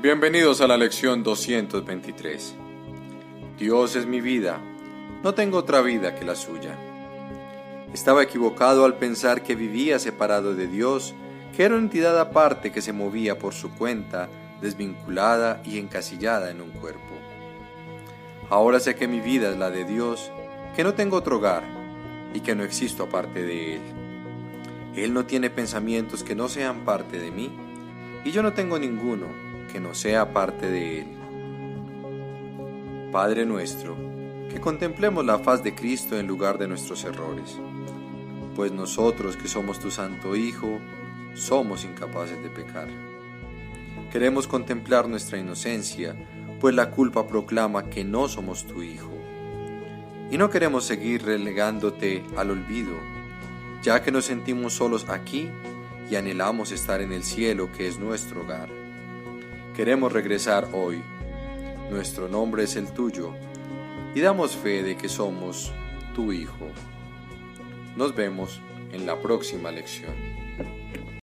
Bienvenidos a la lección 223. Dios es mi vida, no tengo otra vida que la suya. Estaba equivocado al pensar que vivía separado de Dios, que era una entidad aparte que se movía por su cuenta, desvinculada y encasillada en un cuerpo. Ahora sé que mi vida es la de Dios, que no tengo otro hogar y que no existo aparte de Él. Él no tiene pensamientos que no sean parte de mí y yo no tengo ninguno que no sea parte de Él. Padre nuestro, que contemplemos la faz de Cristo en lugar de nuestros errores, pues nosotros que somos tu Santo Hijo, somos incapaces de pecar. Queremos contemplar nuestra inocencia, pues la culpa proclama que no somos tu Hijo. Y no queremos seguir relegándote al olvido, ya que nos sentimos solos aquí y anhelamos estar en el cielo que es nuestro hogar. Queremos regresar hoy. Nuestro nombre es el tuyo y damos fe de que somos tu Hijo. Nos vemos en la próxima lección.